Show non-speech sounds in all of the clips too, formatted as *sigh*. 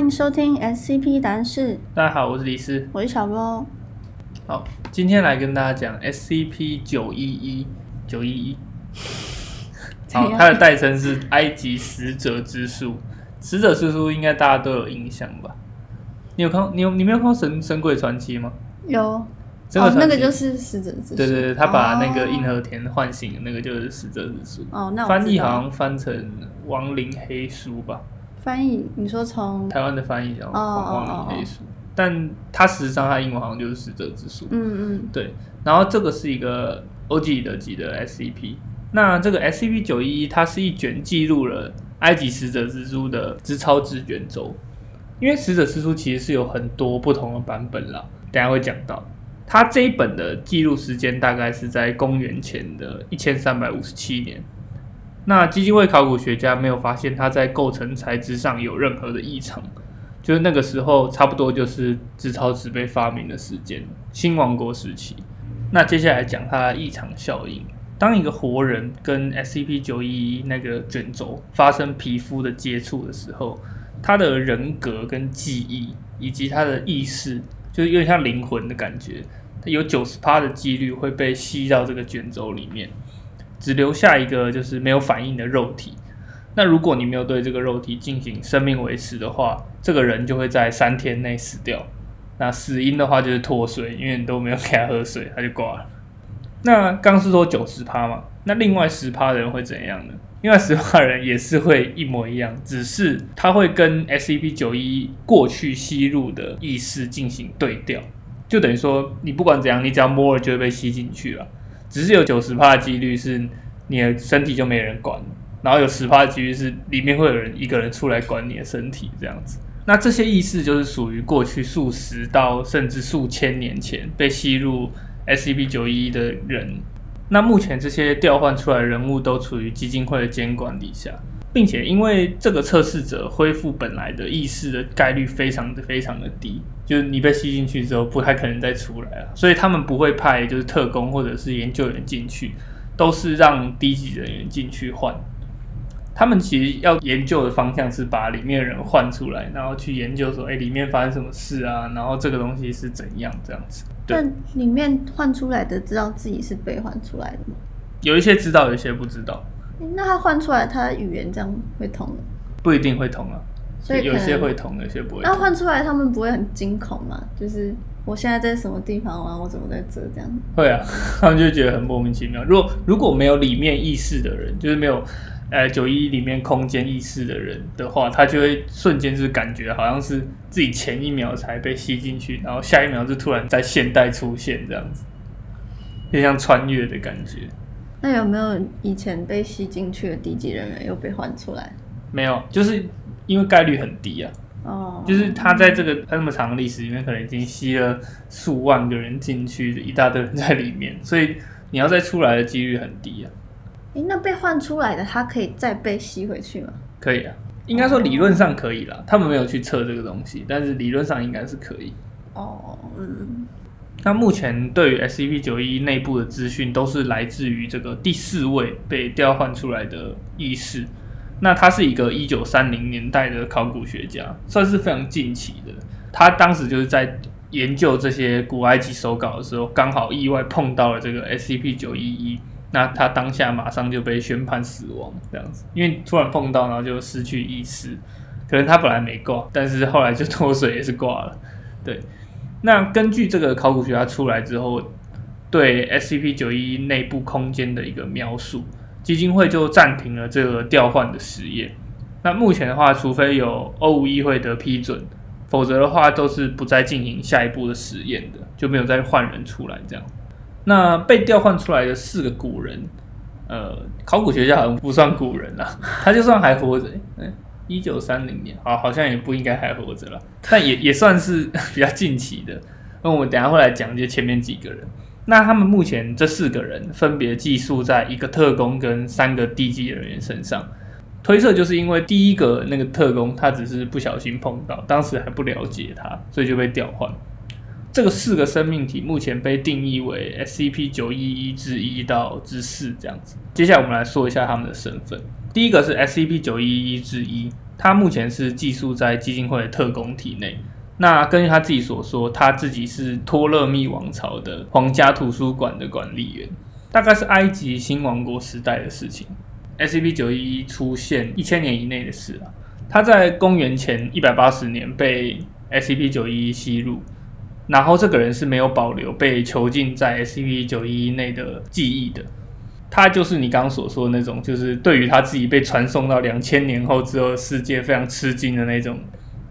欢迎收听 SCP 答案室，大家好，我是李斯。我是小波。好，今天来跟大家讲 SCP 九一一九一一。*laughs* 好，它的代称是埃及死者之书。死者之书应该大家都有印象吧？你有看？你有你没有看过神《神鬼传奇》吗？有哦那个就是死者之书。对对对，他把那个哦硬和田唤醒的那个就是死者之书。哦，那我翻译好像翻成亡灵黑书吧？翻译，你说从台湾的翻译叫哦哦亡哦灵黑书，但它实际上它英文好像就是死者之书。嗯嗯对，然后这个是一个 OG 等级的 SCP。那这个 SCP 九一一，它是一卷记录了埃及死者之书的之超之卷轴。因为死者之书其实是有很多不同的版本啦，等下会讲到。它这一本的记录时间大概是在公元前的一千三百五十七年。那基金会考古学家没有发现它在构成材质上有任何的异常，就是那个时候差不多就是纸钞纸被发明的时间，新王国时期。那接下来讲它的异常效应。当一个活人跟 SCP 九一一那个卷轴发生皮肤的接触的时候，他的人格跟记忆以及他的意识，就是有点像灵魂的感觉，有九十趴的几率会被吸到这个卷轴里面，只留下一个就是没有反应的肉体。那如果你没有对这个肉体进行生命维持的话，这个人就会在三天内死掉。那死因的话就是脱水，因为你都没有给他喝水，他就挂了。那刚是说九十趴嘛，那另外十趴的人会怎样呢？另外十趴的人也是会一模一样，只是他会跟 SCP 九一过去吸入的意识进行对调，就等于说你不管怎样，你只要摸了就会被吸进去了。只是有九十趴的几率是你的身体就没人管，然后有十趴的几率是里面会有人一个人出来管你的身体这样子。那这些意识就是属于过去数十到甚至数千年前被吸入 SCP 九一一的人。那目前这些调换出来人物都处于基金会的监管底下，并且因为这个测试者恢复本来的意识的概率非常的非常的低，就是你被吸进去之后不太可能再出来了，所以他们不会派就是特工或者是研究员进去，都是让低级人员进去换。他们其实要研究的方向是把里面的人换出来，然后去研究说，哎、里面发生什么事啊，然后这个东西是怎样这样子。对，但里面换出来的知道自己是被换出来的吗？有一些知道，有一些不知道，诶那他换出来，他的语言这样会通吗？不一定会通啊。所以有些会通，有些不会那通。换出来他们不会很惊恐吗？就是我现在在什么地方啊？我怎么在这这样？会啊，*laughs* 他们就觉得很莫名其妙。如果如果没有里面意识的人，就是没有呃九一里面空间意识的人的话，他就会瞬间是感觉好像是自己前一秒才被吸进去，然后下一秒就突然在现代出现这样子，就像穿越的感觉。那有没有以前被吸进去的低级人员又被换出来？没有，就是因为概率很低啊，哦，就是他在这个那么长的历史里面，可能已经吸了数万个人进去，一大堆人在里面，所以你要再出来的几率很低啊。诶，那被换出来的他可以再被吸回去吗？可以啊，应该说理论上可以啦，他们没有去测这个东西，但是理论上应该是可以。哦，嗯，那目前对于 SCP 九一内部的资讯都是来自于这个第四位被调换出来的意识，那他是一个一九三零年代的考古学家，算是非常近期的。他当时就是在研究这些古埃及手稿的时候，刚好意外碰到了这个 SCP 九一一，那他当下马上就被宣判死亡，这样子，因为突然碰到，然后就失去意识。可能他本来没挂，但是后来就脱水也是挂了。对，那根据这个考古学家出来之后，对 SCP 九一内部空间的一个描述，基金会就暂停了这个调换的实验。那目前的话，除非有欧五议会的批准，否则的话都是不再进行下一步的实验的，就没有再换人出来这样。那被调换出来的四个古人，呃，考古学家好像不算古人啊，*laughs* 他就算还活着，嗯，一九三零年，好，好像也不应该还活着了，但也 *laughs* 也算是 *laughs* 比较近期的。那我们等下会来讲就前面几个人。那他们目前这四个人分别寄宿在一个特工跟三个地基人员身上，推测就是因为第一个那个特工他只是不小心碰到，当时还不了解他，所以就被调换。这个四个生命体目前被定义为 SCP 九一一之一到之四这样子。接下来我们来说一下他们的身份。第一个是 SCP 九一一之一，他目前是寄宿在基金会的特工体内。那根据他自己所说，他自己是托勒密王朝的皇家图书馆的管理员，大概是埃及新王国时代的事情。SCP 九一一出现一千年以内的事啊，他在公元前一百八十年被 SCP 九一一吸入，然后这个人是没有保留被囚禁在 SCP 九一一内的记忆的。他就是你刚刚所说的那种，就是对于他自己被传送到两千年后之后世界非常吃惊的那种。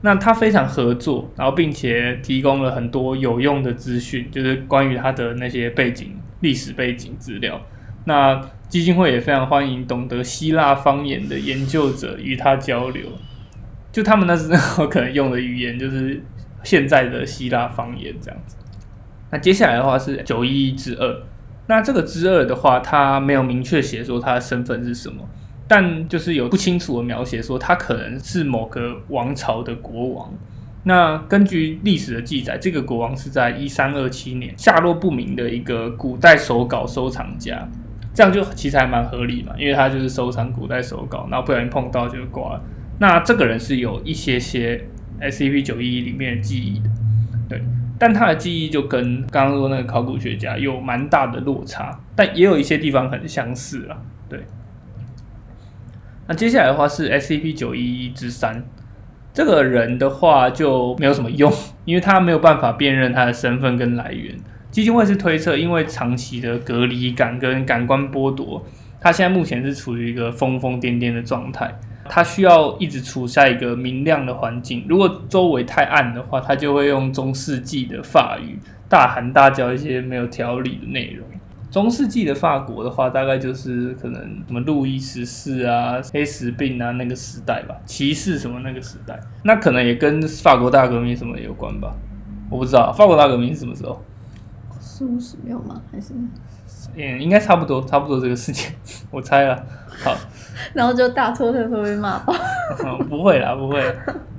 那他非常合作，然后并且提供了很多有用的资讯，就是关于他的那些背景、历史背景资料。那基金会也非常欢迎懂得希腊方言的研究者与他交流。就他们那时候可能用的语言就是现在的希腊方言这样子。那接下来的话是九一一之二，那这个之二的话，他没有明确写说他的身份是什么。但就是有不清楚的描写，说他可能是某个王朝的国王。那根据历史的记载，这个国王是在一三二七年下落不明的一个古代手稿收藏家。这样就其实还蛮合理嘛，因为他就是收藏古代手稿，然后不小心碰到就挂了。那这个人是有一些些 SCP 九一一里面的记忆的，对，但他的记忆就跟刚刚说那个考古学家有蛮大的落差，但也有一些地方很相似啊，对。那接下来的话是 SCP 九一一之三，这个人的话就没有什么用，因为他没有办法辨认他的身份跟来源。基金会是推测，因为长期的隔离感跟感官剥夺，他现在目前是处于一个疯疯癫癫的状态。他需要一直处在一个明亮的环境，如果周围太暗的话，他就会用中世纪的法语大喊大叫一些没有条理的内容。中世纪的法国的话，大概就是可能什么路易十四啊、黑死病啊那个时代吧，骑士什么那个时代，那可能也跟法国大革命什么有关吧，我不知道法国大革命是什么时候？四五十六吗？还是？嗯，应该差不多，差不多这个时间，*laughs* 我猜了。好，然后就大错特错被骂爆。*laughs* 不会啦，不会，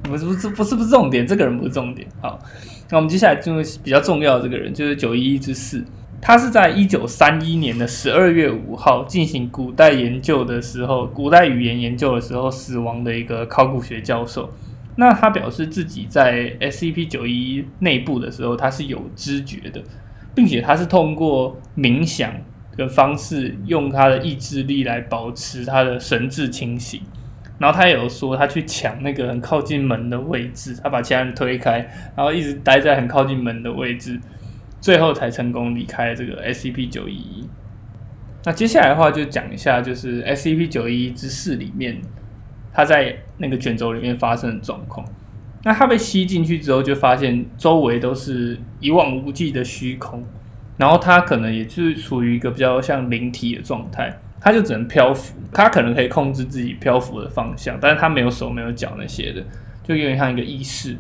不是不是不是不是重点，这个人不是重点。好，那我们接下来进入比较重要这个人，就是九一一之四。他是在一九三一年的十二月五号进行古代研究的时候，古代语言研究的时候死亡的一个考古学教授。那他表示自己在 SCP 九一一内部的时候，他是有知觉的，并且他是通过冥想的方式，用他的意志力来保持他的神志清醒。然后他也有说，他去抢那个很靠近门的位置，他把其他人推开，然后一直待在很靠近门的位置。最后才成功离开这个 SCP 九一一。那接下来的话就讲一下，就是 SCP 九一一之四里面，他在那个卷轴里面发生的状况。那他被吸进去之后，就发现周围都是一望无际的虚空，然后他可能也是处于一个比较像灵体的状态，他就只能漂浮。他可能可以控制自己漂浮的方向，但是他没有手没有脚那些的，就有点像一个意识。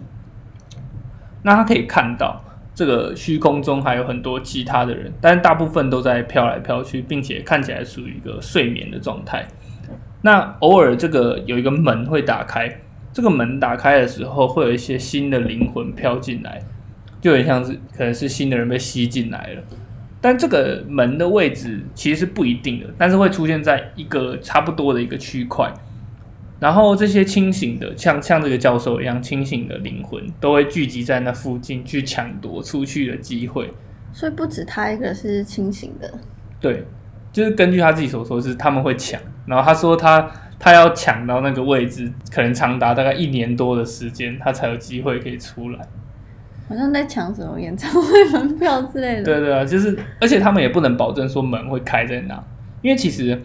那他可以看到。这个虚空中还有很多其他的人，但大部分都在飘来飘去，并且看起来属于一个睡眠的状态。那偶尔这个有一个门会打开，这个门打开的时候，会有一些新的灵魂飘进来，就很像是可能是新的人被吸进来了。但这个门的位置其实是不一定的，但是会出现在一个差不多的一个区块。然后这些清醒的，像像这个教授一样清醒的灵魂，都会聚集在那附近去抢夺出去的机会。所以不止他一个是清醒的。对，就是根据他自己所说，是他们会抢。然后他说他他要抢到那个位置，可能长达大概一年多的时间，他才有机会可以出来。好像在抢什么演唱会门票之类的。对 *laughs* 对啊，就是而且他们也不能保证说门会开在哪，因为其实。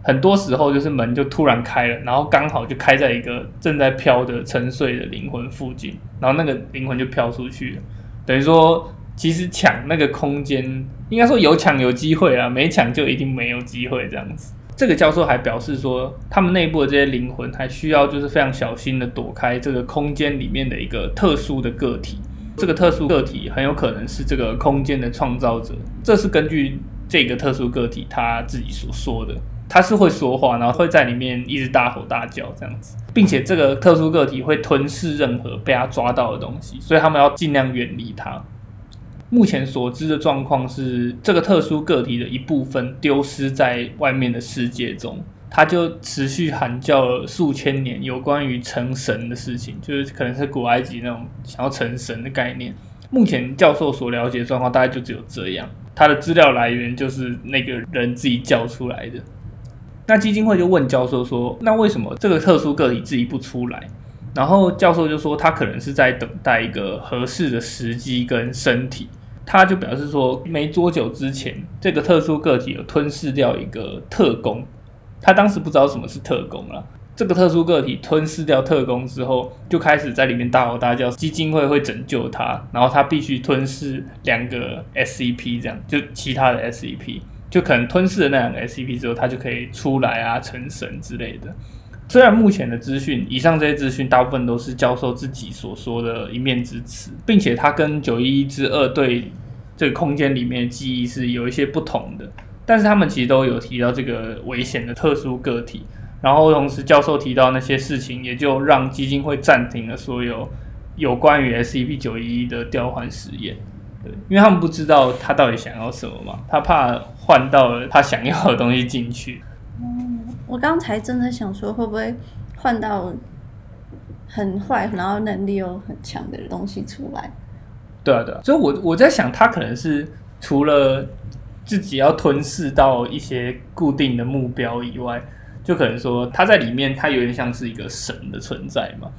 很多时候就是门就突然开了，然后刚好就开在一个正在飘的沉睡的灵魂附近，然后那个灵魂就飘出去了。等于说，其实抢那个空间，应该说有抢有机会啊，没抢就一定没有机会这样子。这个教授还表示说，他们内部的这些灵魂还需要就是非常小心的躲开这个空间里面的一个特殊的个体。这个特殊个体很有可能是这个空间的创造者，这是根据这个特殊个体他自己所说的。他是会说话，然后会在里面一直大吼大叫这样子，并且这个特殊个体会吞噬任何被他抓到的东西，所以他们要尽量远离他。目前所知的状况是，这个特殊个体的一部分丢失在外面的世界中，他就持续喊叫了数千年有关于成神的事情，就是可能是古埃及那种想要成神的概念。目前教授所了解的状况大概就只有这样，他的资料来源就是那个人自己叫出来的。那基金会就问教授说：“那为什么这个特殊个体自己不出来？”然后教授就说：“他可能是在等待一个合适的时机跟身体。”他就表示说：“没多久之前，这个特殊个体有吞噬掉一个特工。他当时不知道什么是特工了。这个特殊个体吞噬掉特工之后，就开始在里面大吼大叫，基金会会拯救他，然后他必须吞噬两个 SCP，这样就其他的 SCP。”就可能吞噬了那两个 SCP 之后，他就可以出来啊，成神之类的。虽然目前的资讯，以上这些资讯大部分都是教授自己所说的一面之词，并且他跟九一一之二对这个空间里面的记忆是有一些不同的。但是他们其实都有提到这个危险的特殊个体，然后同时教授提到那些事情，也就让基金会暂停了所有有关于 SCP 九一一的调换实验。对，因为他们不知道他到底想要什么嘛，他怕换到了他想要的东西进去。嗯，我刚才真的想说，会不会换到很坏，然后能力又很强的东西出来？对啊，对啊，所以我我在想，他可能是除了自己要吞噬到一些固定的目标以外，就可能说他在里面，他有点像是一个神的存在嘛，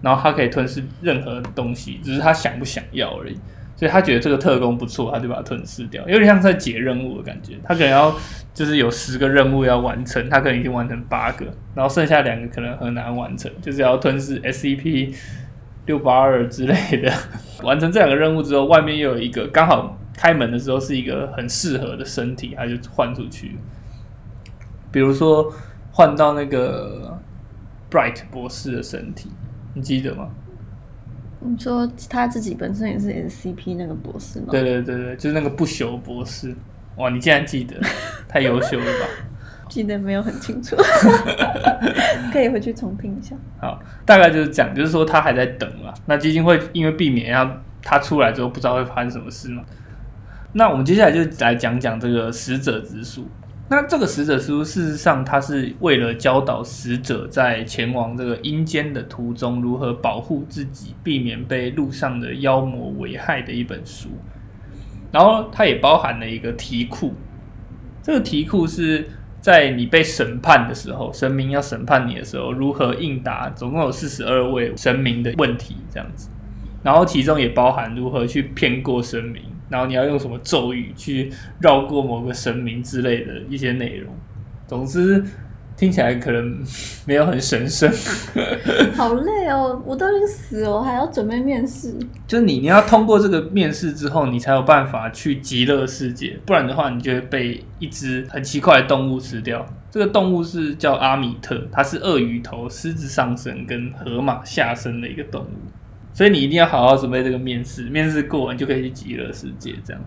然后他可以吞噬任何东西，只是他想不想要而已。所以他觉得这个特工不错，他就把它吞噬掉，有点像在解任务的感觉。他可能要就是有十个任务要完成，他可能已经完成八个，然后剩下两个可能很难完成，就是要吞噬 SCP 六八二之类的。*laughs* 完成这两个任务之后，外面又有一个刚好开门的时候是一个很适合的身体，他就换出去。比如说换到那个 Bright 博士的身体，你记得吗？你说他自己本身也是 SCP 那个博士吗？对对对对，就是那个不朽博士。哇，你竟然记得，太优秀了吧？*laughs* 记得没有很清楚，*laughs* 可以回去重听一下。好，大概就是讲，就是说他还在等嘛。那基金会因为避免让他出来之后不知道会发生什么事嘛。那我们接下来就来讲讲这个死者之书。那这个死者书，事实上，它是为了教导死者在前往这个阴间的途中如何保护自己，避免被路上的妖魔危害的一本书。然后，它也包含了一个题库。这个题库是在你被审判的时候，神明要审判你的时候，如何应答。总共有四十二位神明的问题，这样子。然后，其中也包含如何去骗过神明。然后你要用什么咒语去绕过某个神明之类的一些内容，总之听起来可能没有很神圣。*laughs* 好累哦，我都已经死了，我还要准备面试。就是你，你要通过这个面试之后，你才有办法去极乐世界，不然的话，你就会被一只很奇怪的动物吃掉。这个动物是叫阿米特，它是鳄鱼头、狮子上身跟河马下身的一个动物。所以你一定要好好准备这个面试，面试过完就可以去极乐世界，这样。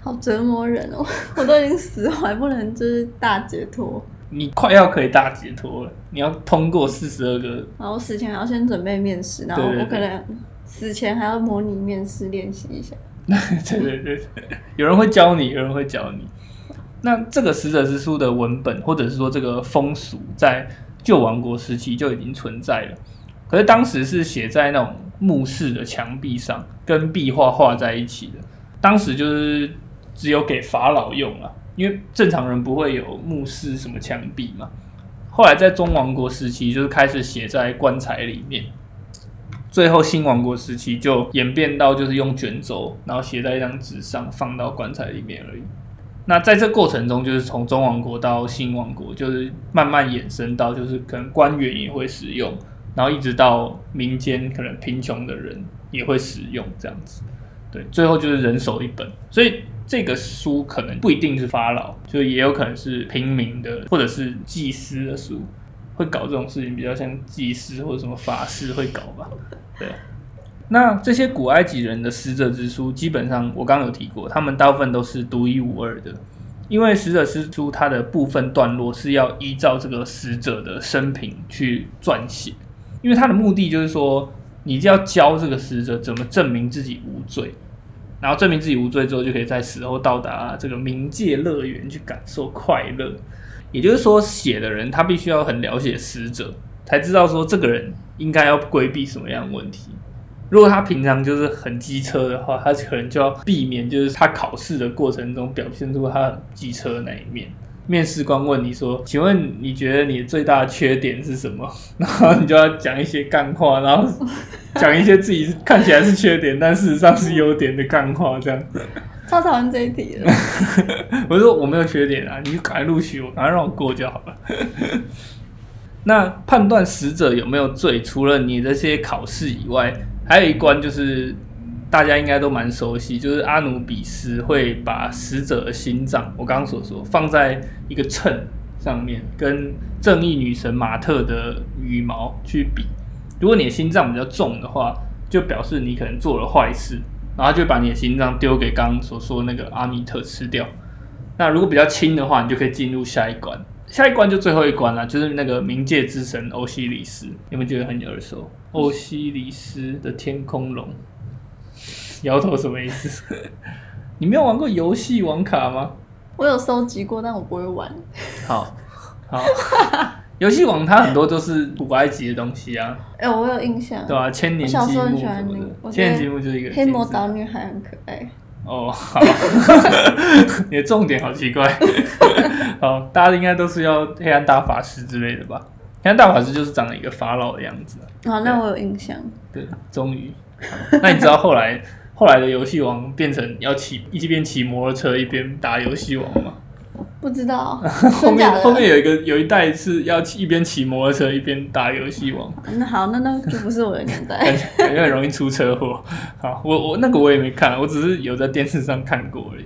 好折磨人哦！*laughs* 我都已经死了，还不能就是大解脱。你快要可以大解脱了，你要通过四十二个。好，我死前还要先准备面试，然后我可能死前还要模拟面试练习一下。*laughs* 对对对，有人会教你，有人会教你。那这个死者之书的文本，或者是说这个风俗，在旧王国时期就已经存在了。可是当时是写在那种墓室的墙壁上，跟壁画画在一起的。当时就是只有给法老用啊，因为正常人不会有墓室什么墙壁嘛。后来在中王国时期，就是开始写在棺材里面。最后新王国时期就演变到就是用卷轴，然后写在一张纸上，放到棺材里面而已。那在这过程中，就是从中王国到新王国，就是慢慢衍生到就是可能官员也会使用。然后一直到民间，可能贫穷的人也会使用这样子，对，最后就是人手一本，所以这个书可能不一定是法老，就也有可能是平民的或者是祭司的书，会搞这种事情，比较像祭司或者什么法师会搞吧，对。那这些古埃及人的死者之书，基本上我刚刚有提过，他们大部分都是独一无二的，因为死者之书它的部分段落是要依照这个死者的生平去撰写。因为他的目的就是说，你就要教这个死者怎么证明自己无罪，然后证明自己无罪之后，就可以在死后到达这个冥界乐园去感受快乐。也就是说，写的人他必须要很了解死者，才知道说这个人应该要规避什么样的问题。如果他平常就是很机车的话，他可能就要避免，就是他考试的过程中表现出他机车的那一面。面试官问你说：“请问你觉得你最大的缺点是什么？” *laughs* 然后你就要讲一些干话，然后讲一些自己看起来是缺点，但事实上是优点的干话，这样。超讨厌这一题了。*laughs* 我说我没有缺点啊，你就赶快录取我，赶快让我过就好了。*laughs* 那判断死者有没有罪，除了你这些考试以外，还有一关就是大家应该都蛮熟悉，就是阿努比斯会把死者的心脏，我刚刚所说放在一个秤上面，跟正义女神马特的羽毛去比。如果你的心脏比较重的话，就表示你可能做了坏事，然后就把你的心脏丢给刚刚所说那个阿米特吃掉。那如果比较轻的话，你就可以进入下一关。下一关就最后一关了，就是那个冥界之神欧西里斯，有没有觉得很耳熟？欧西里斯的天空龙，摇头什么意思？你没有玩过游戏王卡吗？我有收集过，但我不会玩。好，好，游戏王它很多都是古埃及的东西啊。哎、我有印象。对啊，千年积我小时候很木喜欢什么的，那个千得年积木就是一个黑魔金字岛女孩很可爱。哦，好，*laughs* 你的重点好奇怪。*laughs* 好，大家应该都是要黑暗大法师之类的吧？黑暗大法师就是长了一个法老的样子啊。好，那我有印象。对，终于。那你知道后来后来的游戏王变成要骑一边骑摩托车一边打游戏王吗？不知道，*laughs* 后？面后面有一个有一代是要骑一边骑摩托车一边打游戏王，那好，那那就不是我的年代。*laughs* 感觉很容易出车祸。好，我我那个我也没看，我只是有在电视上看过而已。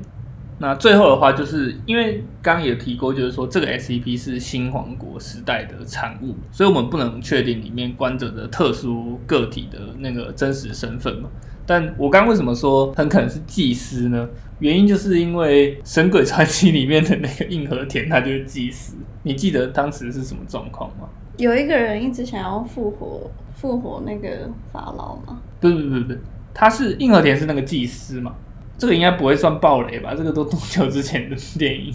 那最后的话，就是因为刚刚也提过，就是说这个 SCP 是新皇国时代的产物，所以我们不能确定里面关着的特殊个体的那个真实身份嘛。但我刚刚为什么说很可能是祭司呢？原因就是因为《神鬼传奇》里面的那个硬核田，他就是祭司。你记得当时是什么状况吗？有一个人一直想要复活复活那个法老吗？不是不是不是不是，他是硬核田是那个祭司嘛？这个应该不会算暴雷吧？这个都多久之前的电影？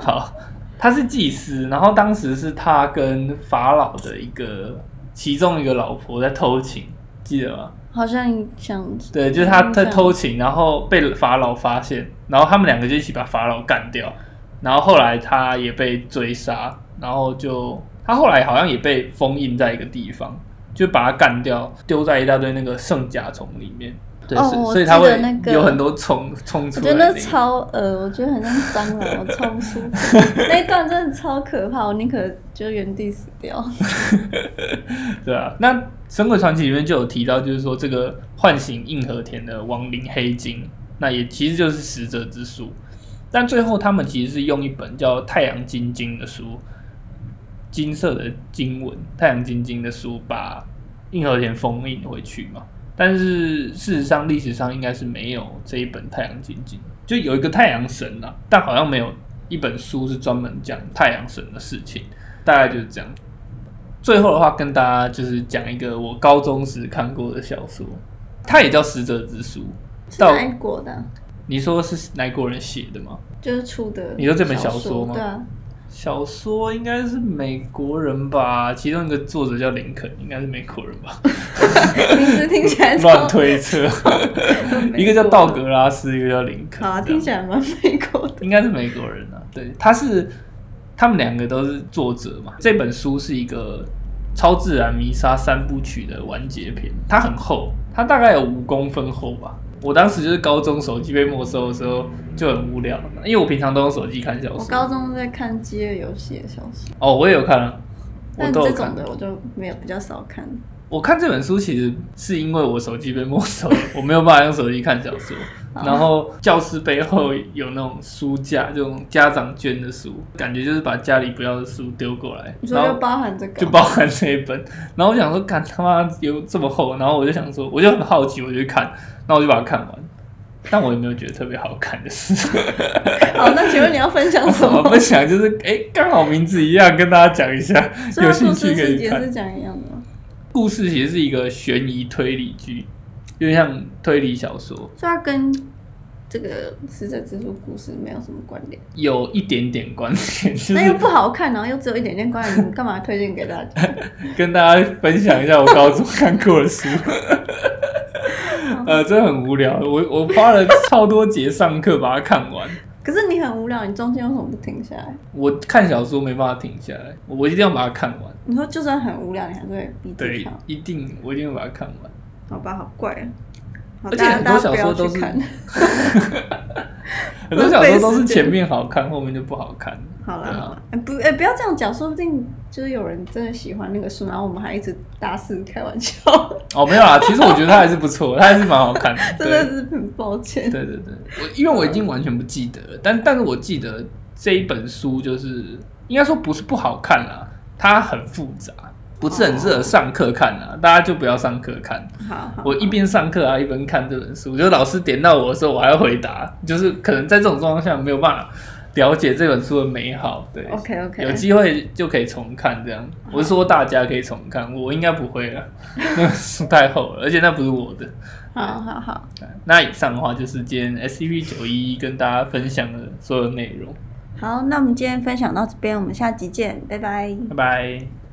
好，他是祭司，然后当时是他跟法老的一个其中一个老婆在偷情，记得吗？好像想对，就是他在偷情，然后被法老发现，然后他们两个就一起把法老干掉，然后后来他也被追杀，然后就他后来好像也被封印在一个地方，就把他干掉，丢在一大堆那个圣甲虫里面。对，哦我所以所以它会有很多虫冲出来那个。我觉得那超恶，我觉得很像蟑螂，我超不舒服。那一段真的超可怕，我宁可就原地死掉。*laughs* 对啊，那《神鬼传奇》里面就有提到，就是说这个唤醒硬核田的亡灵黑金，那也其实就是死者之书。但最后他们其实是用一本叫《太阳金经》的书，金色的经文《太阳金经》的书，把硬核田封印回去嘛。但是事实上，历史上应该是没有这一本《太阳金经》，就有一个太阳神啊，但好像没有一本书是专门讲太阳神的事情，大概就是这样。最后的话，跟大家就是讲一个我高中时看过的小说，它也叫《死者之书》。到是哪一国的啊？你说是哪国人写的吗？就是出的。你说这本小小说吗对啊，小说应该是美国人吧，其中一个作者叫林肯，应该是美国人吧？*laughs* 名字听起来超乱推测，*laughs* 一个叫道格拉斯，一个叫林肯。好啊，听起来蛮美国的。应该是美国人啊。对，他是他们两个都是作者嘛。这本书是一个超自然迷杀三部曲的完结篇，它很厚，它大概有五公分厚吧。我当时就是高中手机被没收的时候就很无聊，因为我平常都用手机看小说我。高中在看《饥饿游戏》的小说，哦，我也有看啊，我但都这种。的我就没有比较少看。我看这本书其实是因为我手机被没收，我没有办法用手机看小说。*laughs* 然后教室背后有那种书架，这种家长捐的书，感觉就是把家里不要的书丢过来，你说就包含这个，就包含这一本。然后我想说，看他妈有这么厚，然后我就想说，我就很好奇，我就去看，然后我就把它看完。但我也没有觉得特别好看的事。好，*laughs* 那请问你要分享什么？我 *laughs* 分享就是，哎，刚好名字一样，跟大家讲一下，*laughs* 有兴趣可以看。也是讲一样的吗？故事其实是一个悬疑推理剧，有点像推理小说。所以它跟这个死者之书故事没有什么关联，有一点点关联，就那又不好看，然后又只有一点点关联，你干嘛推荐给大家？跟大家分享一下我高中看过的书。呃，真的很无聊，我我花了超多节上课把它看完。*laughs* 可是你很无聊，你中间为什么不停下来？我看小说没办法停下来，我一定要把它看完。你说就算很无聊，你还是会逼自己对看？，一定我一定会把它看完。好吧，好怪啊！好而且很多小说都是。*laughs* 很多小说都是前面好看，后面就不好看。好了好了，哎不哎不要这样讲，说不定就是有人真的喜欢那个书，然后我们还一直大肆开玩笑，哦，没有啦，其实我觉得它还是不错，它还是蛮好看的。*laughs* 真的是很抱歉。对对对，我因为我已经完全不记得了，但但是我记得这一本书就是应该说不是不好看啦，它很复杂，不是很适合上课看啊，大家就不要上课看。好好，我一边上课啊，一边看这本书，就是老师点到我的时候，我还要回答，就是可能在这种状况下没有办法了解这本书的美好。对 OK OK，有机会就可以重看这样。我是说大家可以重看，我应该不会了，那 *laughs* 书太厚了，而且那不是我的。好好好，那以上的话就是今天 S C P 九一跟大家分享的所有内容，好，那我们今天分享到这边，我们下集见，拜拜。拜拜。